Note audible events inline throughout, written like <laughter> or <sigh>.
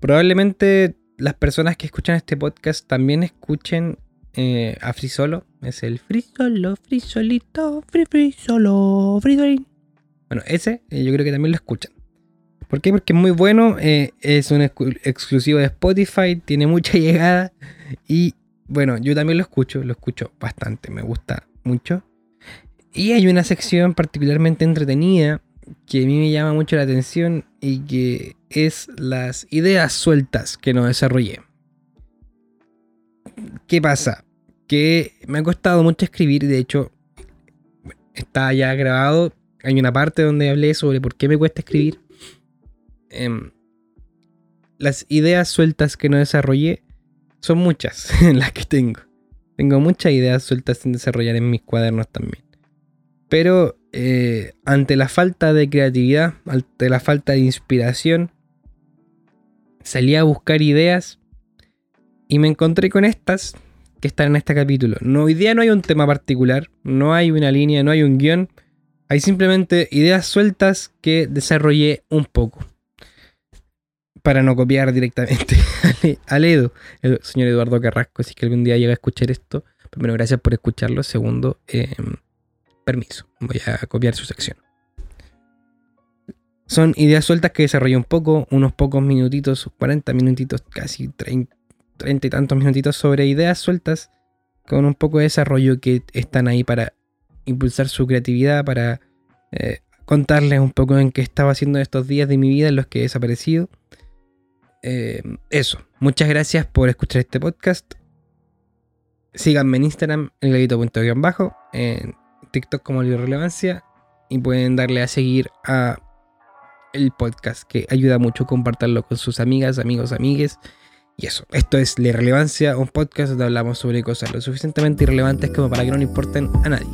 probablemente las personas que escuchan este podcast también escuchen eh, a Free Solo. Es el Free Solo, Free Solito, Free Free Solo, Free. Bueno, ese eh, yo creo que también lo escuchan. ¿Por qué? Porque es muy bueno, eh, es un exclusivo de Spotify, tiene mucha <laughs> llegada y bueno, yo también lo escucho, lo escucho bastante, me gusta mucho. Y hay una sección particularmente entretenida que a mí me llama mucho la atención y que es las ideas sueltas que no desarrollé. ¿Qué pasa? Que me ha costado mucho escribir, de hecho, está ya grabado. Hay una parte donde hablé sobre por qué me cuesta escribir. Em, las ideas sueltas que no desarrollé son muchas <laughs> las que tengo. Tengo muchas ideas sueltas sin desarrollar en mis cuadernos también. Pero eh, ante la falta de creatividad, ante la falta de inspiración, salí a buscar ideas y me encontré con estas que están en este capítulo. No, hoy día no hay un tema particular, no hay una línea, no hay un guion. Hay simplemente ideas sueltas que desarrollé un poco. Para no copiar directamente <laughs> al Edo, el señor Eduardo Carrasco. Si es que algún día llega a escuchar esto, primero, gracias por escucharlo. Segundo, eh, Permiso, voy a copiar su sección. Son ideas sueltas que desarrollé un poco, unos pocos minutitos, 40 minutitos, casi 30, y tantos minutitos sobre ideas sueltas con un poco de desarrollo que están ahí para impulsar su creatividad, para eh, contarles un poco en qué estaba haciendo estos días de mi vida en los que he desaparecido. Eh, eso, muchas gracias por escuchar este podcast. Síganme en Instagram, en bajo, en TikTok como Relevancia y pueden darle a seguir a el podcast que ayuda mucho compartirlo con sus amigas, amigos, amigues. Y eso, esto es La Relevancia, un podcast donde hablamos sobre cosas lo suficientemente irrelevantes como para que no le importen a nadie.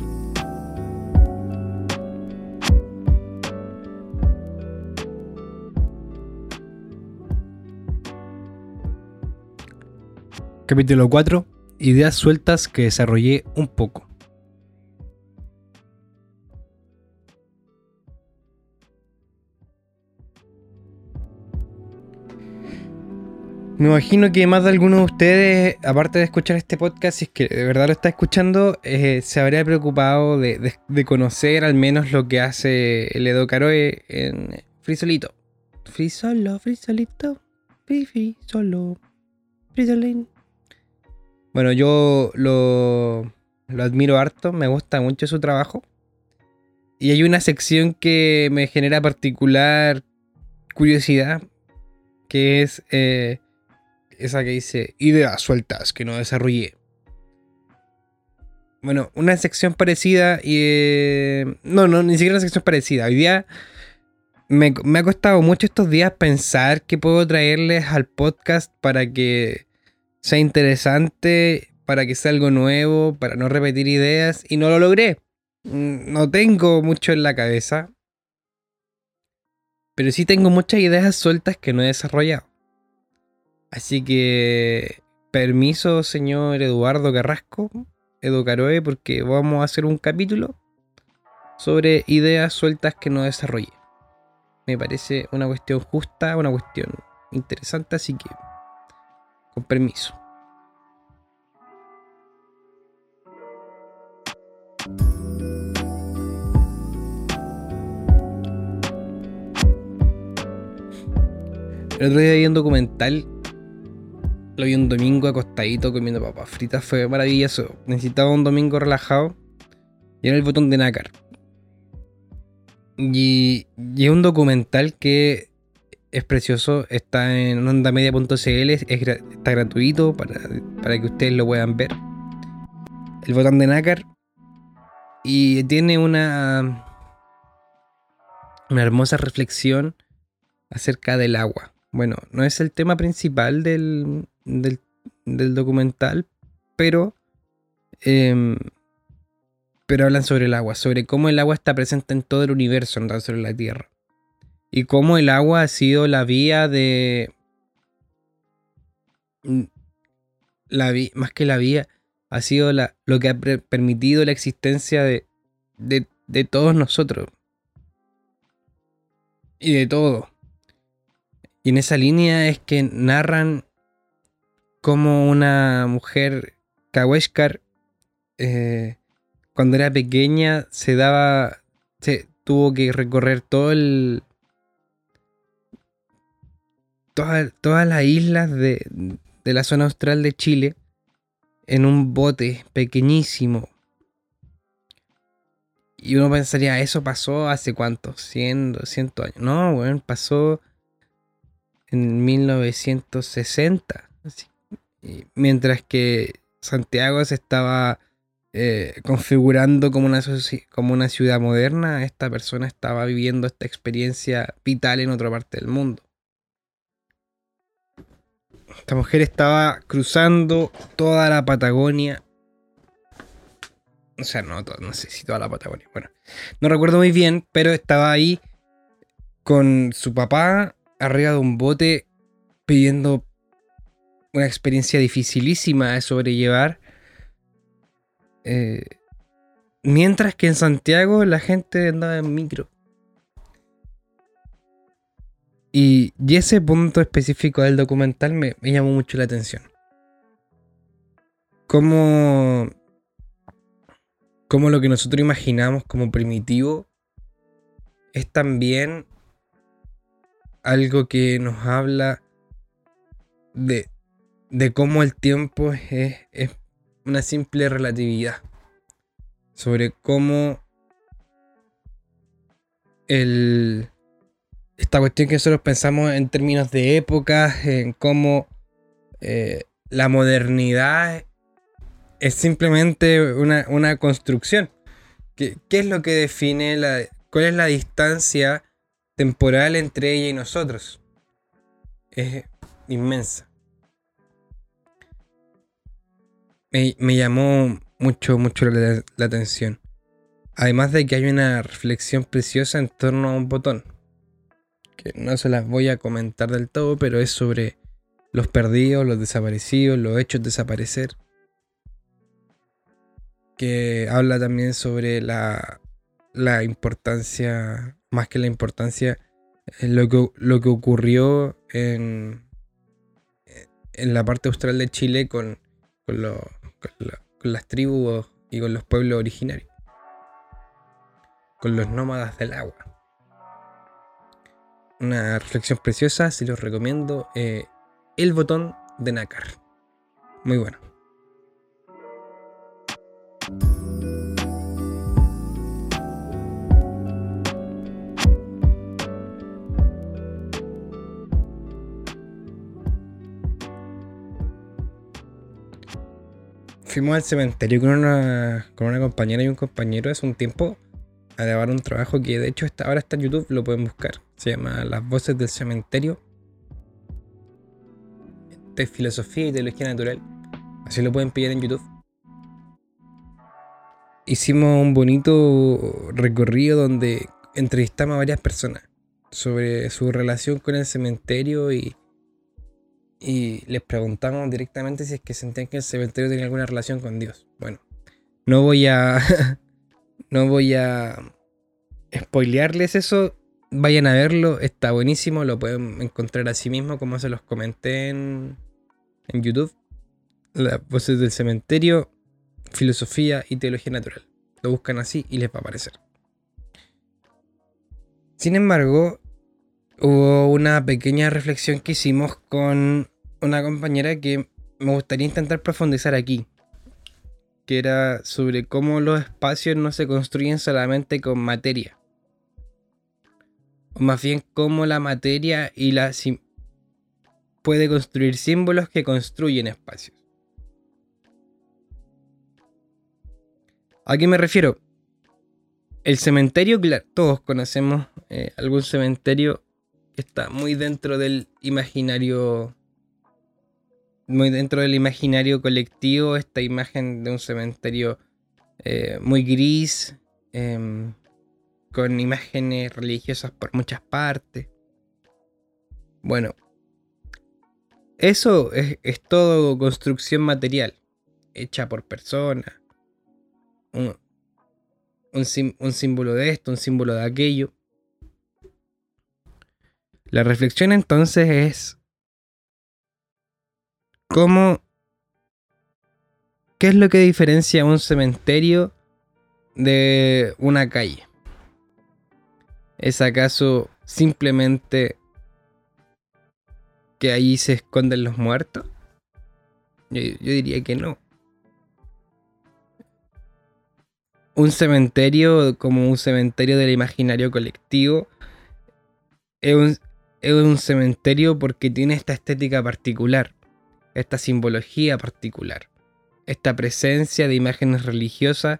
Capítulo 4. Ideas sueltas que desarrollé un poco. Me imagino que más de alguno de ustedes, aparte de escuchar este podcast, si es que de verdad lo está escuchando, eh, se habría preocupado de, conocer al menos lo que hace el Edo Caroe en Frisolito. Frisolo, Frisolito, Free solo, Frisolín. Bueno, yo lo, lo admiro harto, me gusta mucho su trabajo. Y hay una sección que me genera particular curiosidad, que es... Eh, esa que dice ideas sueltas que no desarrollé. Bueno, una sección parecida y... Eh, no, no, ni siquiera una sección parecida. Hoy día me, me, ha costado mucho estos días pensar que puedo traerles al podcast para que sea interesante, para que sea algo nuevo, para no repetir ideas y no lo logré. Mm, no tengo mucho en la cabeza. Pero sí tengo muchas ideas sueltas que no he desarrollado. Así que, permiso, señor Eduardo Carrasco, Edu Caroe, porque vamos a hacer un capítulo sobre ideas sueltas que no desarrollé. Me parece una cuestión justa, una cuestión interesante, así que, con permiso. El otro día vi un documental lo vi un domingo acostadito comiendo papas fritas, fue maravilloso. Necesitaba un domingo relajado y era el botón de nácar. Y, y es un documental que es precioso, está en ondamedia.cl, está gratuito para, para que ustedes lo puedan ver. El botón de nácar. Y tiene una, una hermosa reflexión acerca del agua. Bueno, no es el tema principal del, del, documental, pero, em, pero hablan sobre el agua, sobre cómo el agua está presente en todo el universo, no sobre la Tierra. Y cómo el agua ha sido la vía de... Mm, la más que la vía, ha sido la, lo que ha permitido la existencia de, de, de todos nosotros. Y de todo. Y en esa línea es que narran cómo una mujer Kaweshkar, eh, cuando era pequeña, se daba. Se, tuvo que recorrer todo el. todas las islas de, de la zona austral de Chile en un bote pequeñísimo. Y uno pensaría, ¿eso pasó hace cuánto? ¿100, 200 años? No, bueno, pasó en 1960. Mientras que Santiago se estaba eh, configurando como una, como una ciudad moderna, esta persona estaba viviendo esta experiencia vital en otra parte del mundo. Esta mujer estaba cruzando toda la Patagonia. O sea, no, no sé si toda la Patagonia. Bueno, no recuerdo muy bien, pero estaba ahí con su papá arriba de un bote pidiendo una experiencia dificilísima de sobrellevar. Eh, mientras que en Santiago la gente andaba en micro. Y, ese punto específico del documental me, llamó mucho la atención. Cómo, cómo lo que nosotros imaginamos como primitivo es también algo que nos habla de, de cómo el tiempo es, es, una simple relatividad. Sobre cómo el, esta cuestión que nosotros pensamos en términos de épocas, en cómo eh, la modernidad es simplemente una, construcción. ¿Qué, es lo que define la, cuál es la distancia temporal entre ella y nosotros? Es inmensa. Me, llamó mucho, mucho la atención. Además de que hay una reflexión preciosa en torno a un botón que no se las voy a comentar del todo, pero es sobre los perdidos, los desaparecidos, los hechos desaparecer. Que habla también sobre la, la importancia, más que la importancia, lo que, lo que ocurrió en, en la parte austral de Chile con, con, con las tribus y con los pueblos originarios. Con los nómadas del agua una reflexión preciosa, si los recomiendo. Eh, el botón de nácar. Muy bueno. Fuimos al cementerio con una, con una compañera y un compañero hace un tiempo a grabar un trabajo que de hecho está, ahora está en YouTube, lo pueden buscar. Se llama Las voces del cementerio. De filosofía y teología natural. Así lo pueden pillar en YouTube. Hicimos un bonito recorrido donde entrevistamos a varias personas sobre su relación con el cementerio y, y les preguntamos directamente si es que sentían que el cementerio tenía alguna relación con Dios. Bueno, no voy a <laughs> no voy a spoilearles eso. Vayan a verlo, está buenísimo. Lo pueden encontrar así mismo, como se los comenté en, en YouTube. Las voces del cementerio, filosofía y teología natural. Lo buscan así y les va a aparecer. Sin embargo, hubo una pequeña reflexión que hicimos con una compañera que me gustaría intentar profundizar aquí que era sobre cómo los espacios no se construyen solamente con materia. O más bien cómo la materia y la puede construir símbolos que construyen espacios. ¿A qué me refiero? El cementerio, todos conocemos eh, algún cementerio está muy dentro del imaginario muy dentro del imaginario colectivo esta imagen de un cementerio eh, muy gris, em, con imágenes religiosas por muchas partes. Bueno, eso es, todo construcción material, hecha por personas. Un, un símbolo de esto, un símbolo de aquello. La reflexión entonces es cómo... ¿Qué es lo que diferencia un cementerio de una calle? ¿Es acaso simplemente que ahí se esconden los muertos? Yo, diría que no. Un cementerio como un cementerio del imaginario colectivo es un, es un cementerio porque tiene esta estética particular, esta simbología particular, esta presencia de imágenes religiosas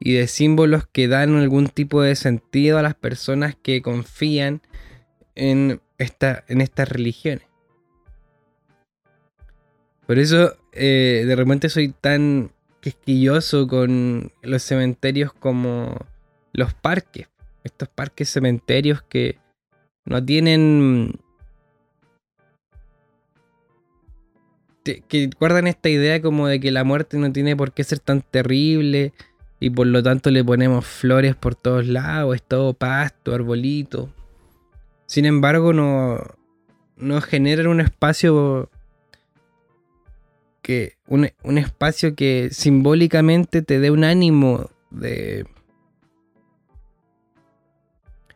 y de símbolos que dan algún tipo de sentido a las personas que confían en, esta, en estas religiones. Por eso eh, de repente soy tan quisquilloso con los cementerios como los parques. Estos parques cementerios que no tienen... que guardan esta idea como de que la muerte no tiene por qué ser tan terrible y por lo tanto le ponemos flores por todos lados, es todo pasto, arbolito. Sin embargo, no, no generan un espacio que un, espacio que simbólicamente te dé un ánimo de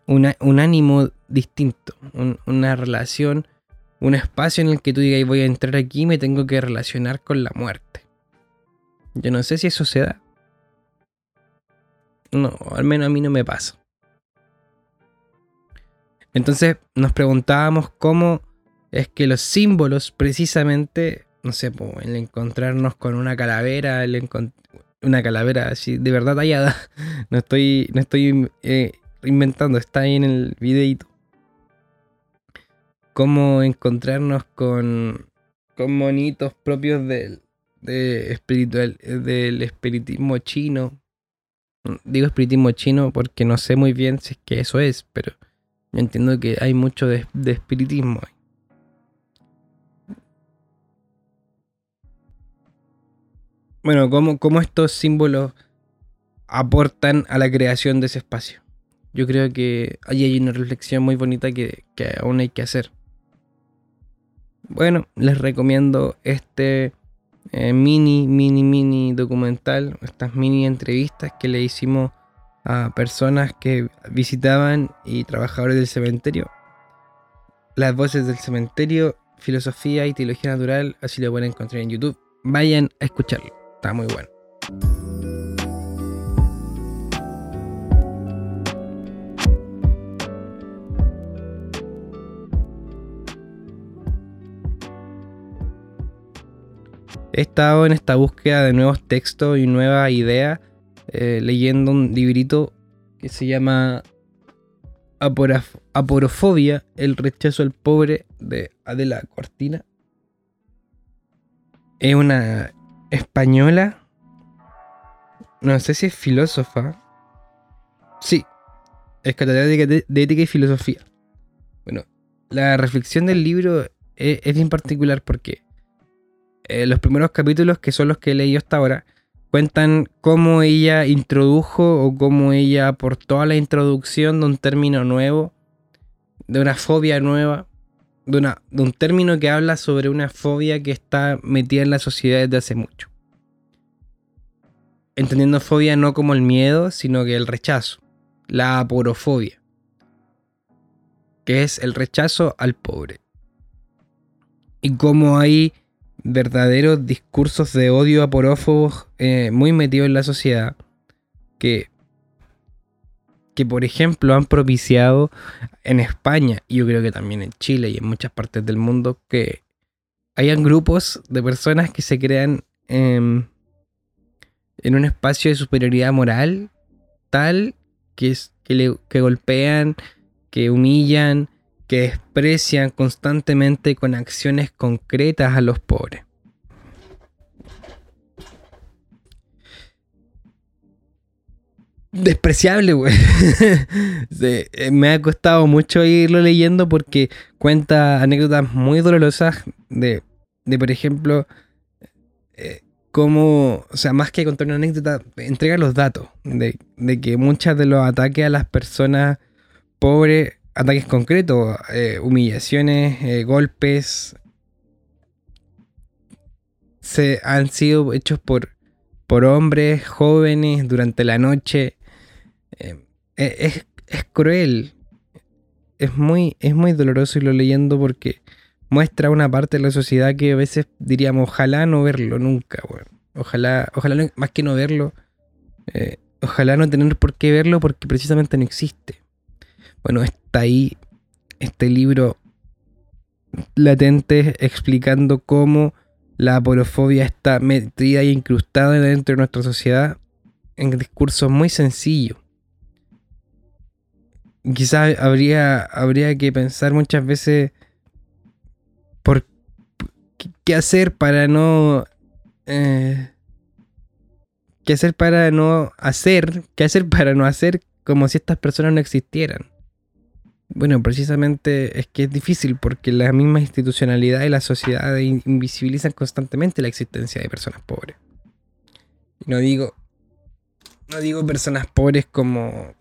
un ánimo distinto, una relación, un espacio en el que tú digas voy a entrar aquí y me tengo que relacionar con la muerte. Yo no sé si eso se da. No, al menos a mí no me pasa. Entonces nos preguntábamos cómo es que los símbolos precisamente, no sé, el encontrarnos con una calavera, una calavera así de verdad tallada, <laughs> no estoy, no estoy eh, inventando, está ahí en el videito. Cómo encontrarnos con, con monitos propios del, de espiritual, del espiritismo chino, Digo espiritismo chino porque no sé muy bien si es que eso es, pero yo entiendo que hay mucho de, espiritismo. Bueno, ¿cómo, ¿cómo, estos símbolos aportan a la creación de ese espacio? Yo creo que ahí hay una reflexión muy bonita que, que aún hay que hacer. Bueno, les recomiendo este eh, mini, mini, mini documental, estas mini entrevistas que le hicimos a personas que visitaban y trabajadores del cementerio. Las voces del cementerio, filosofía y teología natural, así lo pueden encontrar en YouTube. Vayan a escucharlo, está muy bueno. He estado en esta búsqueda de nuevos textos y nuevas ideas, eh, leyendo un librito que se llama Aporofobia, el rechazo al pobre de Adela Cortina. Es una española, no sé si es filósofa. Sí, es catedrática de, ética y filosofía. Bueno, la reflexión del libro es, es bien particular porque eh, los primeros capítulos, que son los que he leído hasta ahora, cuentan cómo ella introdujo o cómo ella aportó a la introducción de un término nuevo, de una fobia nueva, de, una, de un término que habla sobre una fobia que está metida en la sociedad desde hace mucho. Entendiendo fobia no como el miedo, sino que el rechazo, la aporofobia, que es el rechazo al pobre. Y cómo hay verdaderos discursos de odio aporófobos eh, muy metidos en la sociedad que, que, por ejemplo, han propiciado en España, y yo creo que también en Chile y en muchas partes del mundo, que hayan grupos de personas que se crean en un espacio de superioridad moral tal que, que, que golpean, que humillan, que desprecian constantemente con acciones concretas a los pobres. Despreciable, güey. <laughs> Eh, me ha costado mucho irlo leyendo porque cuenta anécdotas muy dolorosas de, de por ejemplo, eh, cómo, o sea, más que contar una anécdota, entrega los datos de, de que muchos de los ataques a las personas pobres ataques concretos, eh, humillaciones, eh, golpes, se han sido hechos por, por hombres jóvenes durante la noche. Eh, es, es, cruel. Es muy, es muy doloroso irlo leyendo porque muestra una parte de la sociedad que a veces diríamos, ojalá no verlo nunca, Ojalá, ojalá más que no verlo, ojalá no tener por qué verlo porque precisamente no existe. Bueno, está ahí este libro latente explicando cómo la aporofobia está metida e incrustada dentro de nuestra sociedad en discursos muy sencillos. Quizás habría, habría que pensar muchas veces por qué hacer para no... Eh, qué hacer para no hacer, qué hacer para no hacer como si estas personas no existieran. Bueno, precisamente es que es difícil porque la misma institucionalidad y la sociedad invisibilizan constantemente la existencia de personas pobres. No digo, no digo personas pobres como,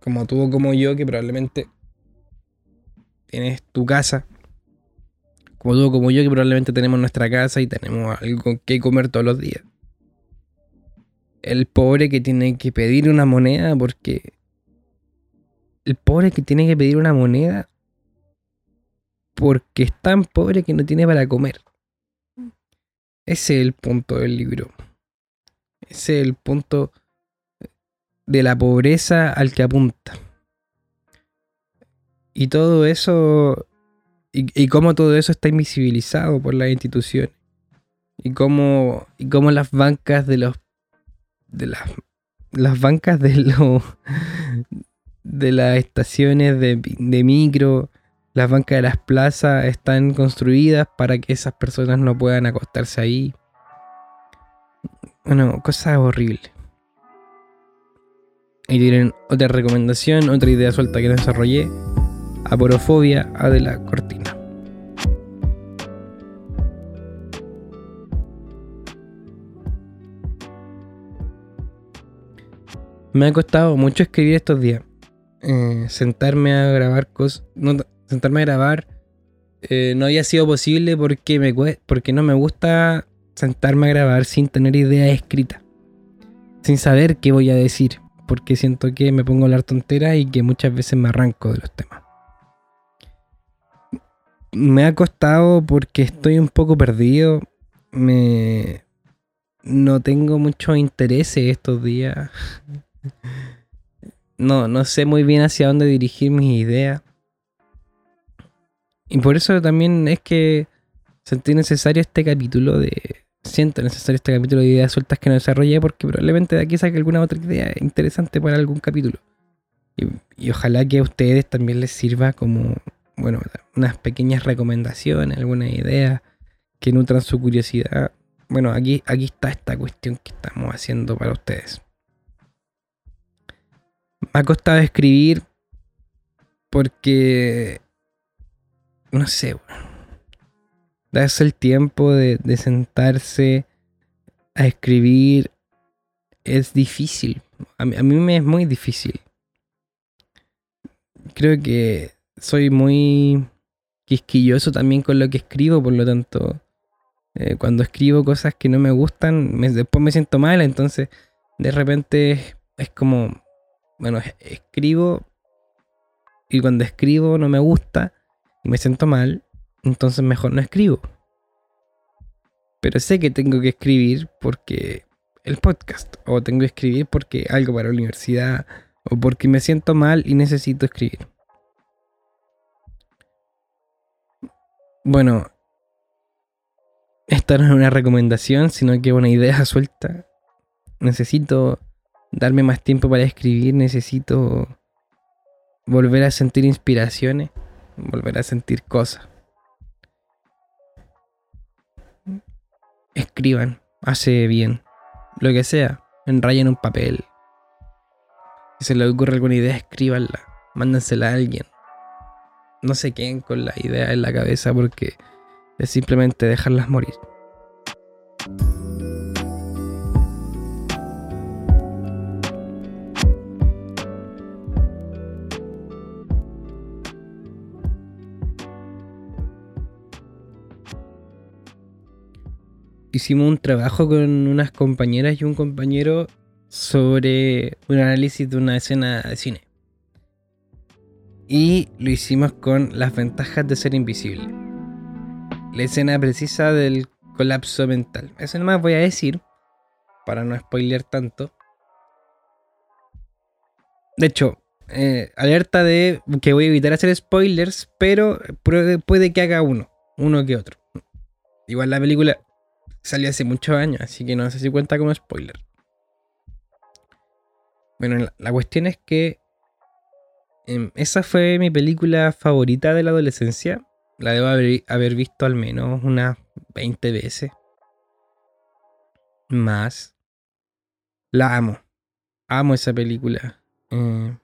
como tú o como yo, que probablemente tienes tu casa. Como tú o como yo, que probablemente tenemos nuestra casa y tenemos algo que comer todos los días. El pobre que tiene que pedir una moneda porque el pobre que tiene que pedir una moneda porque es tan pobre que no tiene para comer. Ese es el punto del libro. Ese es el punto de la pobreza al que apunta. Y todo eso, y, cómo todo eso está invisibilizado por las instituciones. Y cómo, y cómo las bancas de los, de las, las bancas de los, de las estaciones de, micro, las bancas de las plazas están construidas para que esas personas no puedan acostarse ahí. Bueno, cosas horribles. Ahí tienen otra recomendación, otra idea suelta que desarrollé. Aporofobia a de la cortina. Me ha costado mucho escribir estos días. Eh, sentarme a grabar cosas. No, sentarme a grabar eh, no había sido posible porque, me, porque no me gusta sentarme a grabar sin tener idea escrita. Sin saber qué voy a decir. Porque siento que me pongo a hablar tontera y que muchas veces me arranco de los temas. Me ha costado porque estoy un poco perdido. Me. No tengo mucho interés estos días <laughs> no, no sé muy bien hacia dónde dirigir mis ideas. Y por eso también es que sentí necesario este capítulo de. Siento necesario este capítulo de ideas sueltas que no desarrollé porque probablemente de aquí saque alguna otra idea interesante para algún capítulo. Y, ojalá que a ustedes también les sirva como, bueno, unas pequeñas recomendaciones, alguna idea que nutran su curiosidad. Bueno, aquí, aquí está esta cuestión que estamos haciendo para ustedes. Ha costado escribir porque, no sé, darse el tiempo de, sentarse a escribir es difícil. A mí, me es muy difícil. Creo que soy muy quisquilloso también con lo que escribo, por lo tanto, eh, cuando escribo cosas que no me gustan, después me siento mal, entonces de repente es como bueno, escribo y cuando escribo no me gusta y me siento mal, entonces mejor no escribo. Pero sé que tengo que escribir porque el podcast, o tengo que escribir porque algo para la universidad, o porque me siento mal y necesito escribir. Bueno, esta no es una recomendación, sino que una idea suelta. Necesito darme más tiempo para escribir, necesito volver a sentir inspiraciones, volver a sentir cosas. Escriban, hace bien, lo que sea, enrayen un papel. Si se les ocurre alguna idea, escríbanla, mándensela a alguien. No se queden con la idea en la cabeza porque es simplemente dejarlas morir. Hicimos un trabajo con unas compañeras y un compañero sobre un análisis de una escena de cine. Y lo hicimos con las ventajas de ser invisible. La escena precisa del colapso mental. Eso más voy a decir, para no spoilear tanto. De hecho, eh, alerta de que voy a evitar hacer spoilers, pero puede que haga uno, uno que otro. Igual la película salió hace muchos años, así que no sé si cuenta como spoiler. Bueno, la, cuestión es que em, esa fue mi película favorita de la adolescencia. La debo haber, visto al menos unas 20 veces. Más. La amo. Amo esa película. Eh,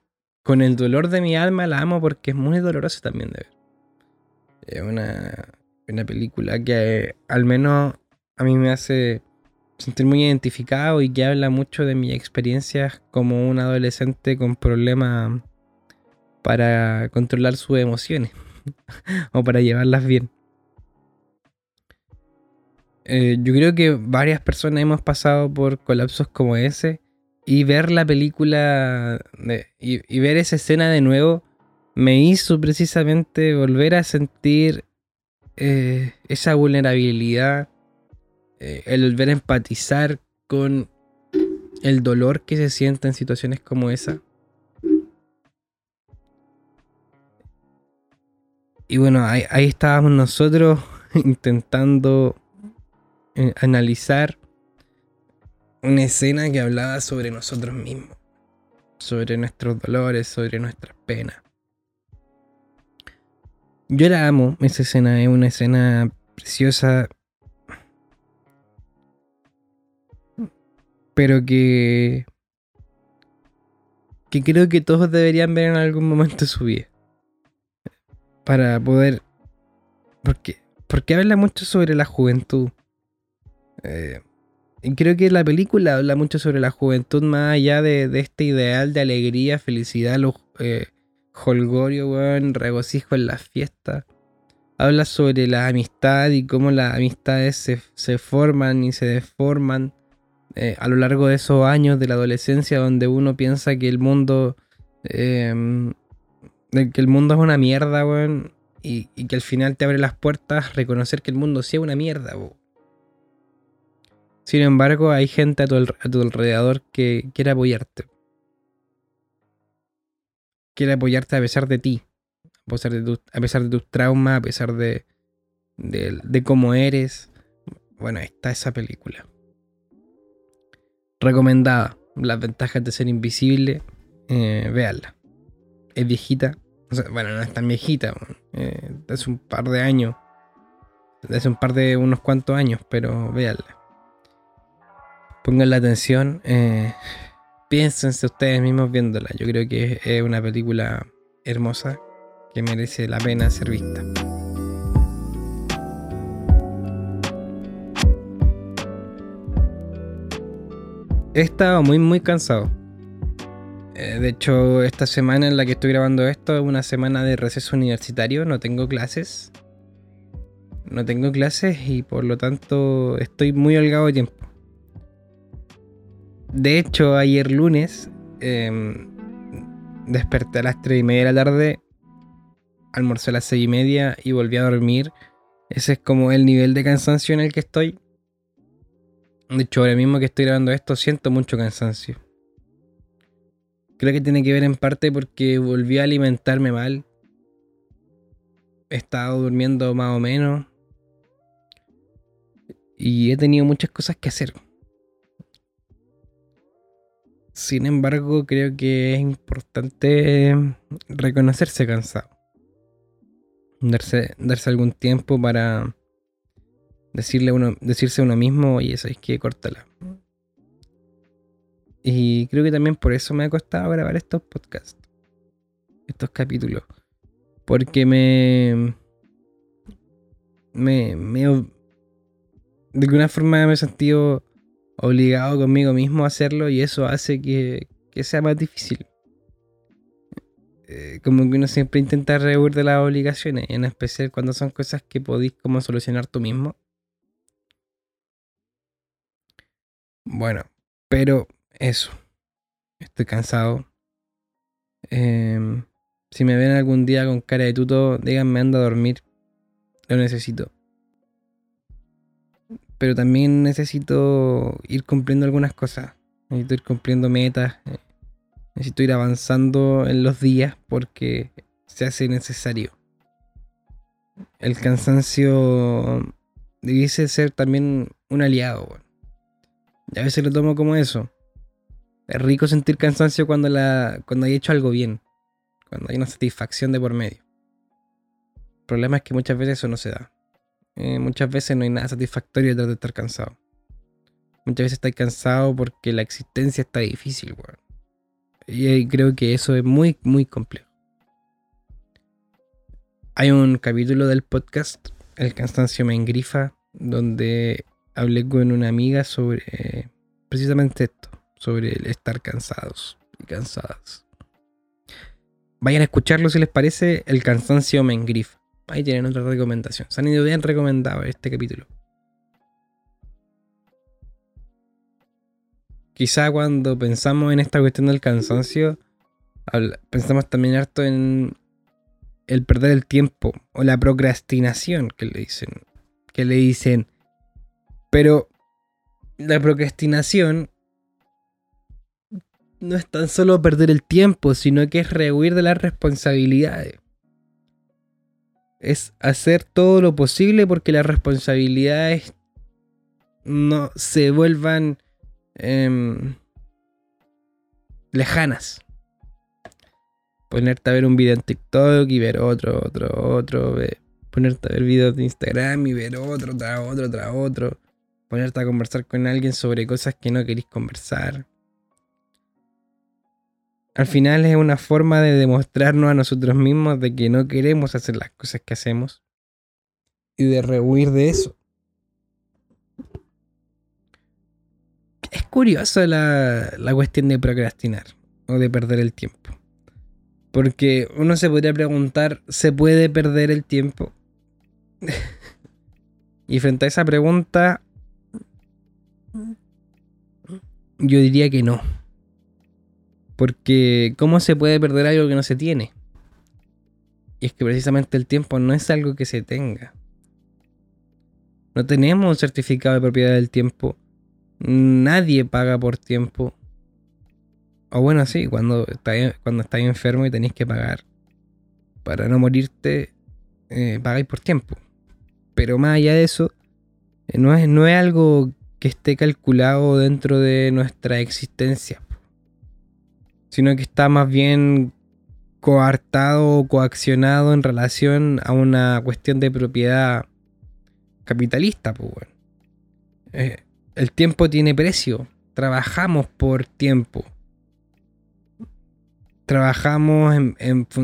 con el dolor de mi alma la amo porque es muy dolorosa también de ver. Es una, una película que al menos a mí me hace sentir muy identificado y que habla mucho de mis experiencias como un adolescente con problemas para controlar sus emociones <laughs> o para llevarlas bien. Eh, yo creo que varias personas hemos pasado por colapsos como ese y ver la película y, ver esa escena de nuevo me hizo precisamente volver a sentir eh, esa vulnerabilidad, eh, el volver a empatizar con el dolor que se siente en situaciones como esa. Y bueno, ahí, estábamos nosotros <laughs> intentando eh, analizar una escena que hablaba sobre nosotros mismos, sobre nuestros dolores, sobre nuestras penas. Yo la amo, esa escena es una escena preciosa, pero que que creo que todos deberían ver en algún momento de su vida. Para poder porque porque habla mucho sobre la juventud. Eh, creo que la película habla mucho sobre la juventud más allá de, este ideal de alegría, felicidad, eh, holgorio, regocijo en las fiestas. Habla sobre la amistad y cómo las amistades se, forman y se deforman eh, a lo largo de esos años de la adolescencia donde uno piensa que el mundo... Em, que el mundo es una mierda, weón. Y, que al final te abre las puertas reconocer que el mundo sí es una mierda, weón. Sin embargo, hay gente a tu, alrededor que quiere apoyarte. Quiere apoyarte a pesar de ti. A pesar de, de tus traumas, a pesar de, de, cómo eres. Bueno, está esa película. Recomendada. Las ventajas de ser invisible. Eh, véanla. Es viejita. bueno, no es tan viejita. Eh, hace un par de años. Hace un par de unos cuantos años, pero véanla pongan la atención. Eh, piénsense ustedes mismos viéndola. Yo creo que es una película hermosa que merece la pena ser vista. He estado muy muy cansado. Eh, de hecho, esta semana en la que estoy grabando esto es una semana de receso universitario, no tengo clases. No tengo clases y por lo tanto estoy muy holgado de tiempo. De hecho, ayer lunes em, desperté a las 3 y media de la tarde, almorcé a las 6 y media y volví a dormir. Ese es como el nivel de cansancio en el que estoy. De hecho, ahora mismo que estoy grabando esto, siento mucho cansancio. Creo que tiene que ver en parte porque volví a alimentarme mal. He estado durmiendo más o menos. Y he tenido muchas cosas que hacer. Sin embargo, creo que es importante reconocerse cansado. Darse, darse algún tiempo para decirle uno, decirse a uno mismo, oye, es que córtala. Y creo que también por eso me ha costado grabar estos podcasts, estos capítulos. Porque me. Me. de alguna forma me he sentido obligado conmigo mismo a hacerlo y eso hace que, sea más difícil. Eh, como que uno siempre intenta rehuir de las obligaciones, en especial cuando son cosas que podéis como solucionar tú mismo. Bueno, pero eso. Estoy cansado. Em, si me ven algún día con cara de tuto, díganme anda a dormir. Lo necesito. Pero también necesito ir cumpliendo algunas cosas. Necesito ir cumpliendo metas. Necesito ir avanzando en los días porque se hace necesario. El cansancio debiese ser también un aliado. Y a veces lo tomo como eso. Es rico sentir cansancio cuando, la, cuando hay hecho algo bien. Cuando hay una satisfacción de por medio. El problema es que muchas veces eso no se da. Eh, muchas veces no hay nada satisfactorio detrás de estar cansado. Muchas veces estás cansado porque la existencia está difícil, weón. Y creo que eso es muy, muy complejo. Hay un capítulo del podcast, El cansancio me engrifa, donde hablé con una amiga sobre precisamente esto, sobre el estar cansados y cansadas. Vayan a escucharlo si les parece, El cansancio me engrifa. Ahí tienen otra recomendación. Se han ido bien recomendados este capítulo. Quizá cuando pensamos en esta cuestión del cansancio, pensamos también harto en el perder el tiempo o la procrastinación que le dicen. Que le dicen. Pero la procrastinación no es tan solo perder el tiempo, sino que es rehuir de las responsabilidades. Es hacer todo lo posible porque las responsabilidades no se vuelvan em, lejanas ponerte a ver un video en TikTok y ver otro, otro, otro, ponerte a ver videos de Instagram y ver otro, tras otro, tras otro, ponerte a conversar con alguien sobre cosas que no queréis conversar. Al final es una forma de demostrarnos a nosotros mismos de que no queremos hacer las cosas que hacemos y de rehuir de eso. Es curioso la, la cuestión de procrastinar o de perder el tiempo. Porque uno se podría preguntar, ¿se puede perder el tiempo? <laughs> y frente a esa pregunta, yo diría que no. Porque ¿cómo se puede perder algo que no se tiene? Y es que precisamente el tiempo no es algo que se tenga. No tenemos un certificado de propiedad del tiempo. Nadie paga por tiempo. O bueno, sí, cuando estáis cuando enfermo y tenéis que pagar para no morirte, eh, pagáis por tiempo. Pero más allá de eso, eh, no, es, no es algo que esté calculado dentro de nuestra existencia, sino que está más bien coartado o coaccionado en relación a una cuestión de propiedad capitalista. Pues, bueno. Eh, el tiempo tiene precio, trabajamos por tiempo trabajamos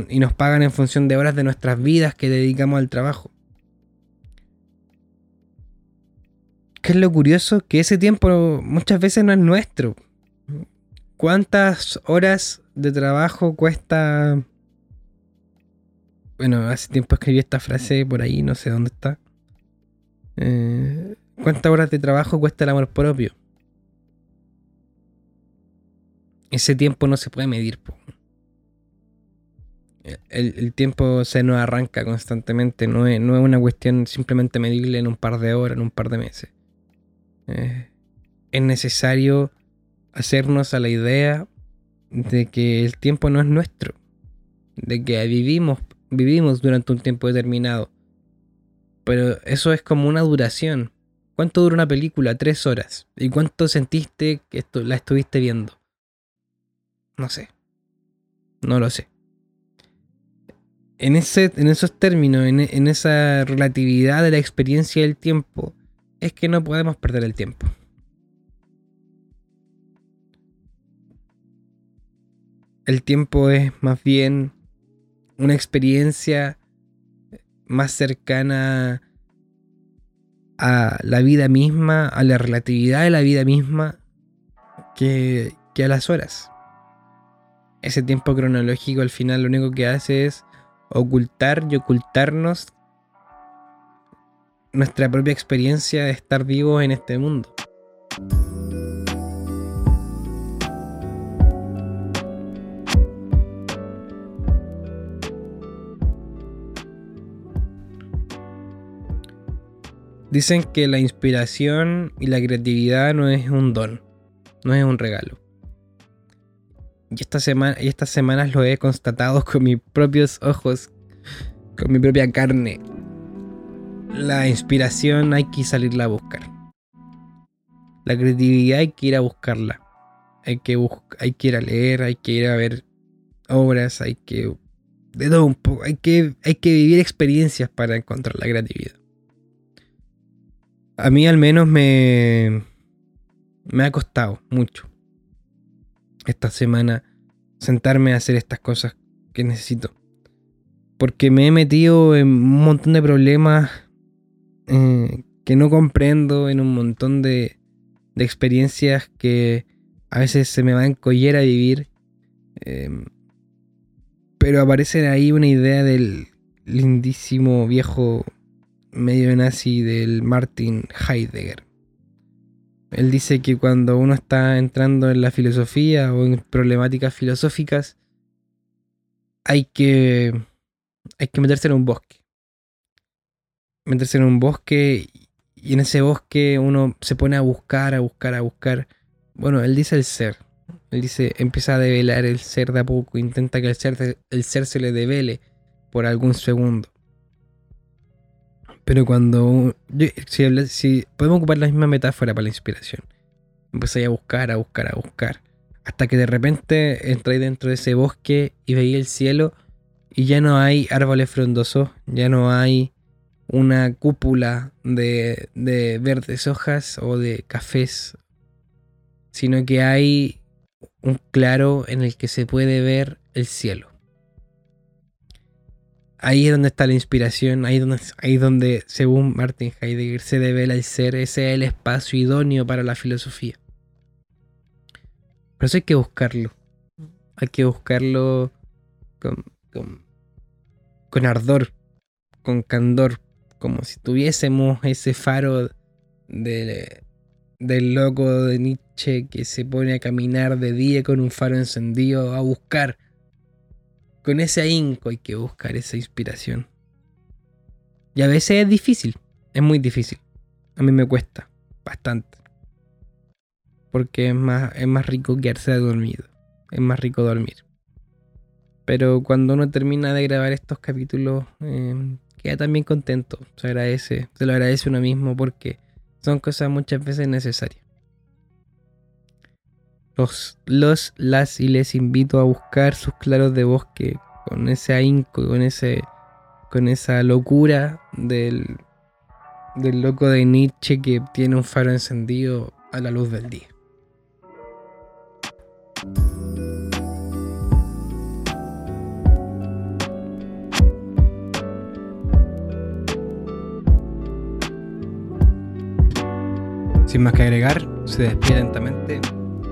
y nos pagan en función de horas de nuestras vidas que dedicamos al trabajo. ¿Qué es lo curioso? Que ese tiempo muchas veces no es nuestro. ¿Cuántas horas de trabajo cuesta... Bueno, hace tiempo escribí esta frase por ahí, no sé dónde está. Eh, ¿Cuántas horas de trabajo cuesta el amor propio? Ese tiempo no se puede medir. El, tiempo se nos arranca constantemente, no es, no es, una cuestión simplemente medible en un par de horas, en un par de meses. Eh, es necesario hacernos a la idea de que el tiempo no es nuestro, de que vivimos, vivimos durante un tiempo determinado, pero eso es como una duración. ¿Cuánto dura una película? Tres horas. ¿Y cuánto sentiste que la estuviste viendo? No sé. No lo sé en, ese, en esos términos, en, esa relatividad de la experiencia del tiempo, es que no podemos perder el tiempo. El tiempo es más bien una experiencia más cercana a la vida misma, a la relatividad de la vida misma, que, a las horas. Ese tiempo cronológico al final lo único que hace es ocultar y ocultarnos nuestra propia experiencia de estar vivos en este mundo. Dicen que la inspiración y la creatividad no es un don, no es un regalo. Y, esta semana, y estas semanas lo he constatado con mis propios ojos, con mi propia carne. La inspiración hay que salirla a buscar. La creatividad hay que ir a buscarla. Hay que, hay que ir a leer, hay que ir a ver obras, hay que... De todo un poco. Hay que, hay que vivir experiencias para encontrar la creatividad. A mí al menos me... Me ha costado mucho esta semana sentarme a hacer estas cosas que necesito. Porque me he metido en un montón de problemas eh, que no comprendo, en un montón de, de, experiencias que a veces se me va en collera vivir. Em, pero aparece ahí una idea del lindísimo viejo medio nazi del Martin Heidegger. Él dice que cuando uno está entrando en la filosofía o en problemáticas filosóficas, hay que, hay que meterse en un bosque. Meterse en un bosque y en ese bosque uno se pone a buscar, a buscar, a buscar. Bueno, él dice el ser. Él dice, empieza a develar el ser de a poco, intenta que el ser, el ser se le devele por algún segundo. Pero cuando. si, podemos ocupar la misma metáfora para la inspiración. Empecé a buscar, a buscar, a buscar. Hasta que de repente entré dentro de ese bosque y veía el cielo. Y ya no hay árboles frondosos. Ya no hay una cúpula de, de verdes hojas o de cafés. Sino que hay un claro en el que se puede ver el cielo. Ahí es donde está la inspiración, ahí, donde, ahí donde, según Martin Heidegger, se devela el ser, ese es el espacio idóneo para la filosofía. Pero eso hay que buscarlo. Hay que buscarlo con, con, ardor, con candor, como si tuviésemos ese faro de, del loco de Nietzsche que se pone a caminar de día con un faro encendido a buscar con ese ahínco hay que buscar esa inspiración. Y a veces es difícil, es muy difícil. A mí me cuesta bastante. Porque es más, es más rico quedarse dormido. Es más rico dormir. Pero cuando uno termina de grabar estos capítulos, em, queda también contento. Se agradece, se lo agradece uno mismo porque son cosas muchas veces necesarias los, los, las y les invito a buscar sus claros de bosque con ese ahínco, con ese, con esa locura del, del loco de Nietzsche que tiene un faro encendido a la luz del día. Sin más que agregar, se despide lentamente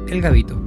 el Gavito.